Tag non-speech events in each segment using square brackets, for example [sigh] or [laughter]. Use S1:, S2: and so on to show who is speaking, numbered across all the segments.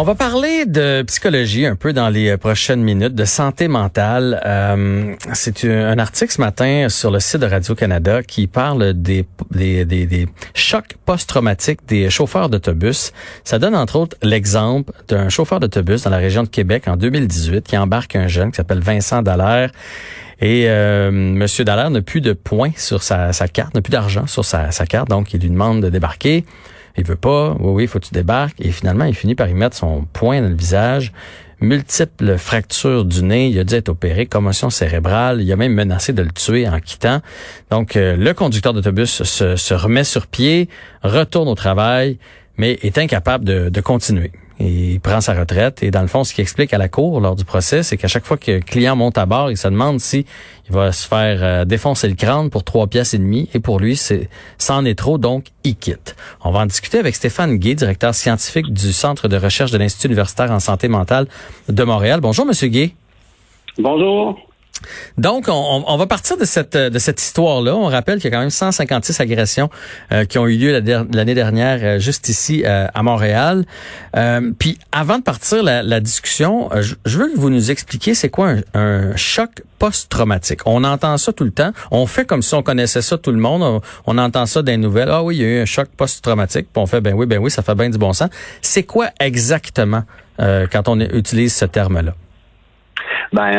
S1: On va parler de psychologie un peu dans les prochaines minutes, de santé mentale. Euh, c'est un article ce matin sur le site de Radio-Canada qui parle des, chocs post-traumatiques des chauffeurs d'autobus. Ça donne entre autres l'exemple d'un chauffeur d'autobus dans la région de Québec en 2018 qui embarque un jeune qui s'appelle Vincent Dallaire. Et euh, Monsieur Dallaire n'a plus de points sur sa, sa carte, n'a plus d'argent sur sa, sa carte, donc il lui demande de débarquer. Il veut pas. Oui, oui, faut que tu débarques. Et finalement, il finit par y mettre son poing dans le visage. Multiples fractures du nez. Il a dû être opéré. Commotion cérébrale. Il a même menacé de le tuer en quittant. Donc, euh, le conducteur d'autobus se, remet sur pied, retourne au travail, mais est incapable de continuer il prend sa retraite. Et dans le fond, ce qui explique à la cour lors du procès, c'est qu'à chaque fois que le client monte à bord, il se demande si il va se faire euh, défoncer le crâne pour trois pièces et demie. Et pour lui, c'est c'en est trop, donc il quitte. On va en discuter avec Stéphane Guy, directeur scientifique du Centre de recherche de l'Institut universitaire en santé mentale de Montréal. Bonjour, Monsieur Guy.
S2: Bonjour.
S1: Donc, on, va partir de cette de cette histoire-là. On rappelle qu'il y a quand même 156 agressions euh, qui ont eu lieu l'année dernière euh, juste ici euh, à Montréal. puis, avant de partir la, discussion, je, veux que vous nous expliquiez c'est quoi un, choc post-traumatique. On entend ça tout le temps. On fait comme si on connaissait ça tout le monde. On, entend ça les nouvelles. Ah oui, il y a eu un choc post-traumatique. Puis on fait ben oui, ben oui, ça fait bien du bon sens. C'est quoi exactement quand on utilise ce terme-là?
S2: Ben,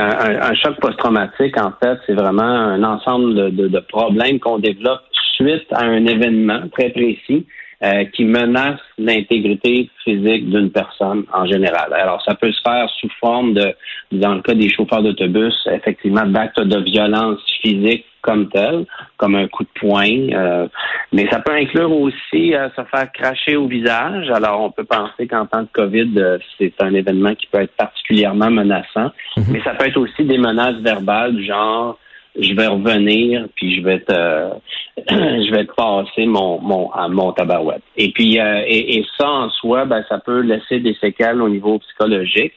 S2: un, choc post-traumatique, en fait, c'est vraiment un ensemble de, de, problèmes qu'on développe suite à un événement très précis euh, qui menace l'intégrité physique d'une personne en général. Alors, ça peut se faire sous forme de, dans le cas des chauffeurs d'autobus, effectivement, d'actes de violence physique comme tel, comme un coup de poing. Euh, mais ça peut inclure aussi euh, se faire cracher au visage. Alors, on peut penser qu'en temps de COVID, euh, c'est un événement qui peut être particulièrement menaçant. Mhm. Mais ça peut être aussi des menaces verbales du genre je vais revenir puis je vais te [clears throat] je vais te passer mon mon mon tabarouette. Et puis et, et, ça en soi, ben, ça peut laisser des séquelles au niveau psychologique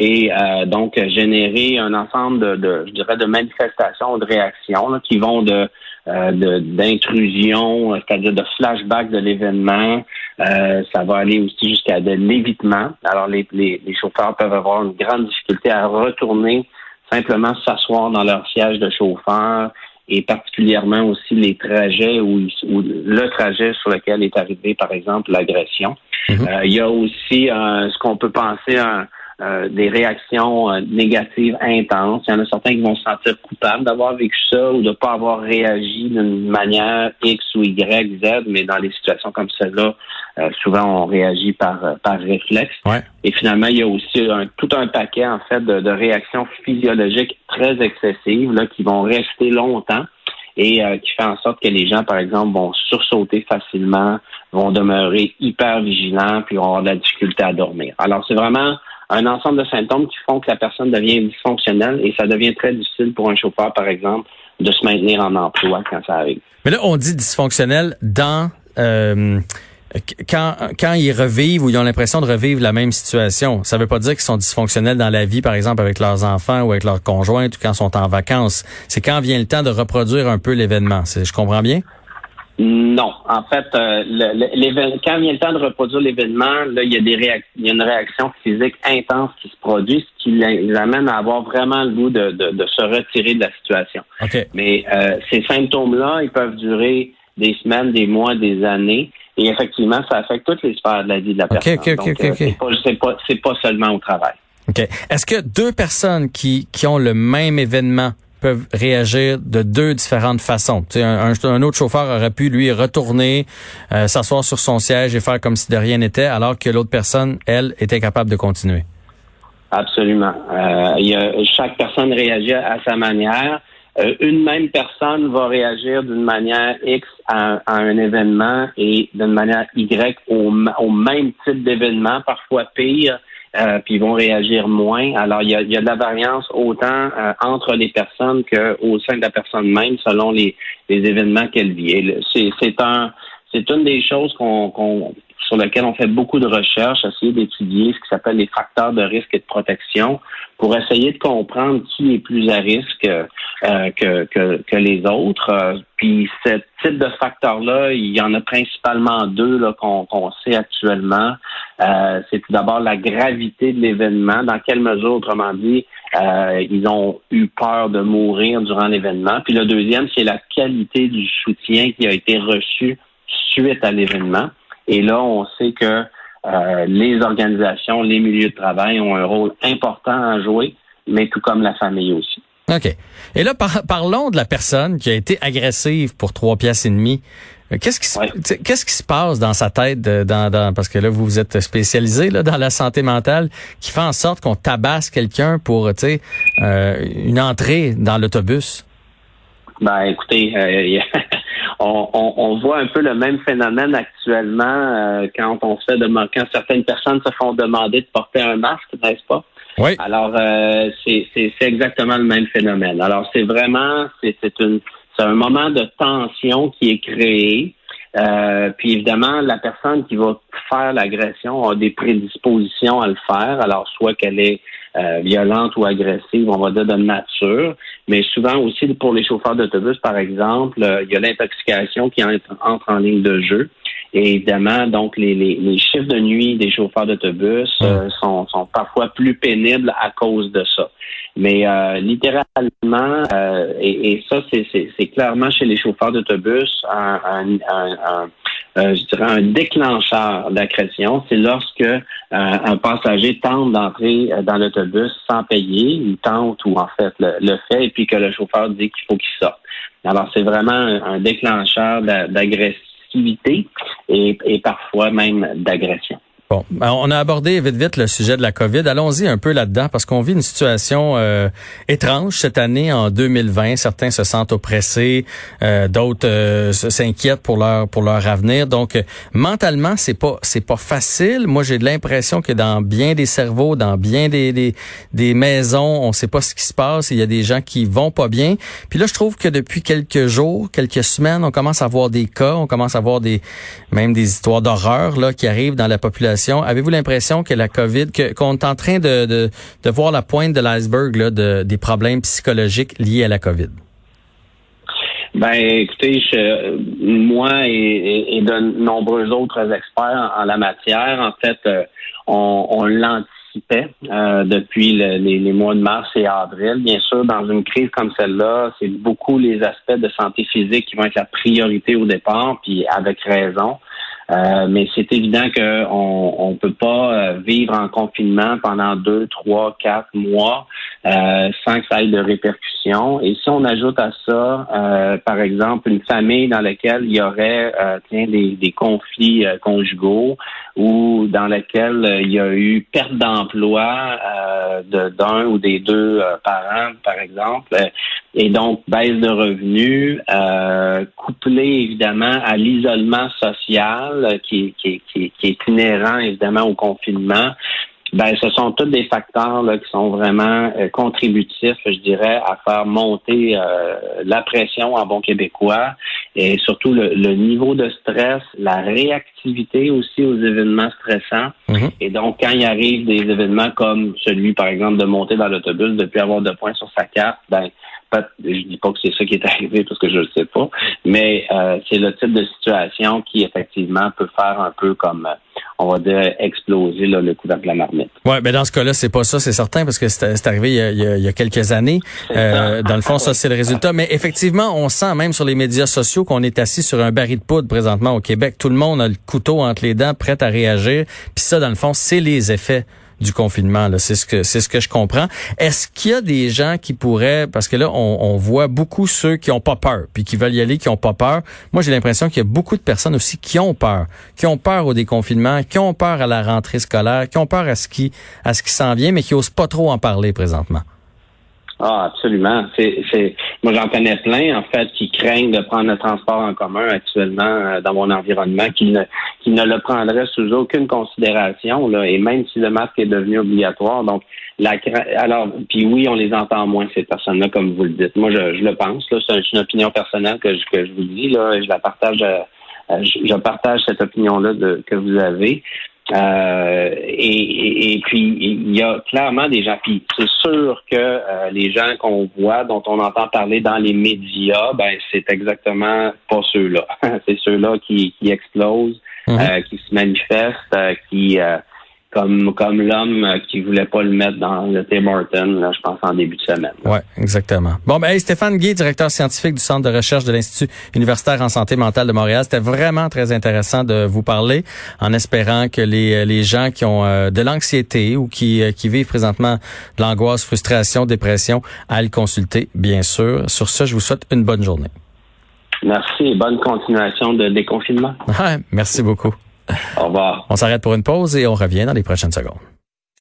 S2: et euh, donc générer un ensemble de, de, je dirais, de manifestations, de réactions qui vont de euh, d'intrusion, c'est-à-dire de flashback de l'événement. Euh, ça va aller aussi jusqu'à de l'évitement. Alors les, les, les, chauffeurs peuvent avoir une grande difficulté à retourner simplement s'asseoir dans leur siège de chauffeur et particulièrement aussi les trajets ou, le trajet sur lequel est arrivé, par exemple, l'agression. Mm-hmm. il y a aussi ce qu'on peut penser un euh, des réactions euh, négatives intenses. Il y en a certains qui vont se sentir coupables d'avoir vécu ça ou de ne pas avoir réagi d'une manière X ou Y, Z, mais dans les situations comme celle-là, euh, souvent on réagit par, par réflexe. Et finalement, il y a aussi tout un paquet en fait de, de, réactions physiologiques très excessives là, qui vont rester longtemps et qui fait en sorte que les gens, par exemple, vont sursauter facilement, vont demeurer hyper vigilants, puis vont avoir de la difficulté à dormir. Alors, c'est vraiment un ensemble de symptômes qui font que la personne devient dysfonctionnelle et ça devient très difficile pour un chauffeur, par exemple, de se maintenir en emploi quand ça arrive.
S1: Mais là, on dit dysfonctionnel dans euh, quand, quand ils revivent ou ils ont l'impression de revivre la même situation. Ça veut pas dire qu'ils sont dysfonctionnels dans la vie, par exemple, avec leurs enfants ou avec leurs conjointes ou quand ils sont en vacances. C'est quand vient le temps de reproduire un peu l'événement. Je comprends bien?
S2: Non. En fait, euh, quand vient le temps de reproduire l'événement, là, il y a des il y a une réaction physique intense qui se produit, ce qui les amène à avoir vraiment le goût de, de, se retirer de la situation. Mais euh, ces symptômes-là, ils peuvent durer des semaines, des mois, des années. Et effectivement, ça affecte toutes les sphères de la vie de la personne.
S1: Okay, Donc, euh, c'est
S2: pas, c'est pas, pas seulement au travail.
S1: OK. Est-ce que deux personnes qui, qui ont le même événement peuvent réagir de deux différentes façons. Un, autre chauffeur aurait pu, lui, retourner, euh, s'asseoir sur son siège et faire comme si de rien n'était, alors que l'autre personne, elle, était capable de continuer.
S2: Absolument. Euh, y a, chaque personne réagit à sa manière. Euh, une même personne va réagir d'une manière X à, un événement et d'une manière Y au, au même type d'événement, parfois pire. Euh, puis ils vont réagir moins. Alors, il y a, de la variance autant euh, entre les personnes qu'au sein de la personne même, selon les, événements qu'elle vit. C'est un une des choses qu'on sur lequel on fait beaucoup de recherches, essayer d'étudier ce qui s'appelle les facteurs de risque et de protection pour essayer de comprendre qui est plus à risque euh, que, que, que, les autres. Euh, puis ce type de facteurs-là, il y en a principalement deux qu'on sait actuellement. Euh, c'est tout d'abord la gravité de l'événement, dans quelle mesure, autrement dit, euh, ils ont eu peur de mourir durant l'événement. Puis le deuxième, c'est la qualité du soutien qui a été reçu suite à l'événement. Et là, on sait que euh, les organisations, les milieux de travail ont un rôle important à jouer, mais tout comme la famille aussi.
S1: OK. Et là, parlons de la personne qui a été agressive pour trois pièces et demie. Euh, qu'est-ce qui, se, qu'est-ce qui se passe dans sa tête, dans, dans, parce que là, vous vous êtes spécialisé là, dans la santé mentale, qui fait en sorte qu'on tabasse quelqu'un pour euh, une entrée dans l'autobus?
S2: Ben, écoutez, euh, [laughs] on, on, on, voit un peu le même phénomène actuellement euh, quand on fait de quand certaines personnes se font demander de porter un masque, n'est-ce pas?
S1: Oui.
S2: Alors, euh, c'est exactement le même phénomène. Alors, c'est vraiment, c'est un moment de tension qui est créé. Euh, puis évidemment, la personne qui va faire l'agression a des prédispositions à le faire. Alors, soit qu'elle est euh, violente ou agressive, on va dire de nature, mais souvent aussi pour les chauffeurs d'autobus, par exemple, euh, il y a l'intoxication qui entre, en ligne de jeu. Et évidemment, donc les, les, les chiffres de nuit des chauffeurs d'autobus euh, sont, sont, parfois plus pénibles à cause de ça. Mais littéralement, et, et, ça, c'est clairement chez les chauffeurs d'autobus un, un, un, euh, je dirais, un déclencheur d'agression, c'est lorsque euh, un passager tente d'entrer euh, dans l'autobus sans payer, il tente ou en fait le, fait, et puis que le chauffeur dit qu'il faut qu'il sorte. Alors, c'est vraiment un, déclencheur et, et parfois même d'agression.
S1: Bon, ben, on a abordé vite vite le sujet de la COVID. Allons-y un peu là-dedans parce qu'on vit une situation euh, étrange cette année en 2020. Certains se sentent oppressés, euh, d'autres euh, s'inquiètent pour leur pour leur avenir. Donc mentalement, c'est pas c'est pas facile. Moi, j'ai l'impression que dans bien des cerveaux, dans bien des, des des maisons, on sait pas ce qui se passe. Il y a des gens qui vont pas bien. Puis là, je trouve que depuis quelques jours, quelques semaines, on commence à voir des cas, on commence à voir des même des histoires d'horreur là qui arrivent dans la population Avez-vous l'impression que la COVID, qu'on est en train de, voir la pointe de l'iceberg de, des problèmes psychologiques liés à la COVID?
S2: Ben, écoutez, moi et, de nombreux autres experts en, la matière, en fait, euh, on, l'anticipait euh, depuis les, mois de mars et avril. Bien sûr, dans une crise comme celle-là, c'est beaucoup les aspects de santé physique qui vont être la priorité au départ, puis avec raison. Euh, mais c'est évident qu'on ne peut pas euh, vivre en confinement pendant deux, trois, quatre mois euh, sans que ça ait de répercussions. Et si on ajoute à ça, par exemple, une famille dans laquelle il y aurait tiens, des, des conflits conjugaux ou dans laquelle il y a eu perte d'emploi d'un ou des deux parents, par exemple, et donc baisse de revenus, euh, couplé évidemment à l'isolement social qui, qui, qui, est inhérent évidemment au confinement. Ben, ce sont tous des facteurs là, qui sont vraiment euh, contributifs, je dirais, à faire monter euh, la pression en bon québécois et surtout le, niveau de stress, la réactivité aussi aux événements stressants. Mm-hmm. Et donc, quand il arrive des événements comme celui, par exemple, de monter dans l'autobus depuis avoir deux points sur sa carte, ben je dis pas que c'est ça qui est [laughs] arrivé parce que je ne sais pas, mais euh, c'est le type de situation qui effectivement peut faire un peu comme on va dire exploser le coup de la marmite.
S1: Ouais, mais ben, dans ce cas-là, c'est pas ça, c'est certain parce que c'est arrivé il y, a, quelques années. Euh, dans le fond, ça c'est le résultat. Mais effectivement, on sent même sur les médias sociaux qu'on est assis sur un baril de poudre présentement au Québec. Tout le monde a le couteau entre les dents, prêt à réagir. Puis ça, dans le fond, c'est les effets du confinement. C'est ce que c'est ce que je comprends. Est-ce qu'il y a des gens qui pourraient, parce que là, on, voit beaucoup ceux qui ont pas peur, puis qui veulent y aller, qui ont pas peur. Moi, j'ai l'impression qu'il y a beaucoup de personnes aussi qui ont peur, qui ont peur au déconfinement, qui ont peur à la rentrée scolaire, qui ont peur à ce qui à ce qui s'en vient, mais qui osent pas trop en parler présentement.
S2: Ah, absolument. C'est, moi, j'en connais plein, en fait, qui craignent de prendre le transport en commun actuellement euh, dans mon environnement, qui ne, qui ne le prendraient sous aucune considération, là, et même si le masque est devenu obligatoire. Donc, la, alors, puis oui, on les entend moins, ces personnes-là, comme vous le dites. Moi, je, je le pense, là, c'est une opinion personnelle que je, que je vous dis, là, je la partage. Euh, je, je, partage cette opinion-là que vous avez. Euh, et, et, puis, il y a clairement des gens. Puis, c'est sûr que euh, les gens qu'on voit, dont on entend parler dans les médias, ben, c'est exactement pas ceux-là. [laughs] c'est ceux-là qui, qui explosent, mhm. euh, qui se manifestent, qui comme comme l'homme qui voulait pas le mettre dans le Tim Horton, là, je pense en début de semaine.
S1: Oui, exactement. Bon, ben Stéphane Guy, directeur scientifique du Centre de recherche de l'Institut universitaire en santé mentale de Montréal, c'était vraiment très intéressant de vous parler, en espérant que les, les gens qui ont euh, de l'anxiété ou qui, euh, qui vivent présentement de l'angoisse, frustration, dépression, aillent le consulter, bien sûr. Sur ce, je vous souhaite une bonne journée.
S2: Merci et bonne continuation de déconfinement. [laughs]
S1: merci beaucoup.
S2: Au revoir.
S1: On s'arrête pour une pause et on revient dans les prochaines secondes.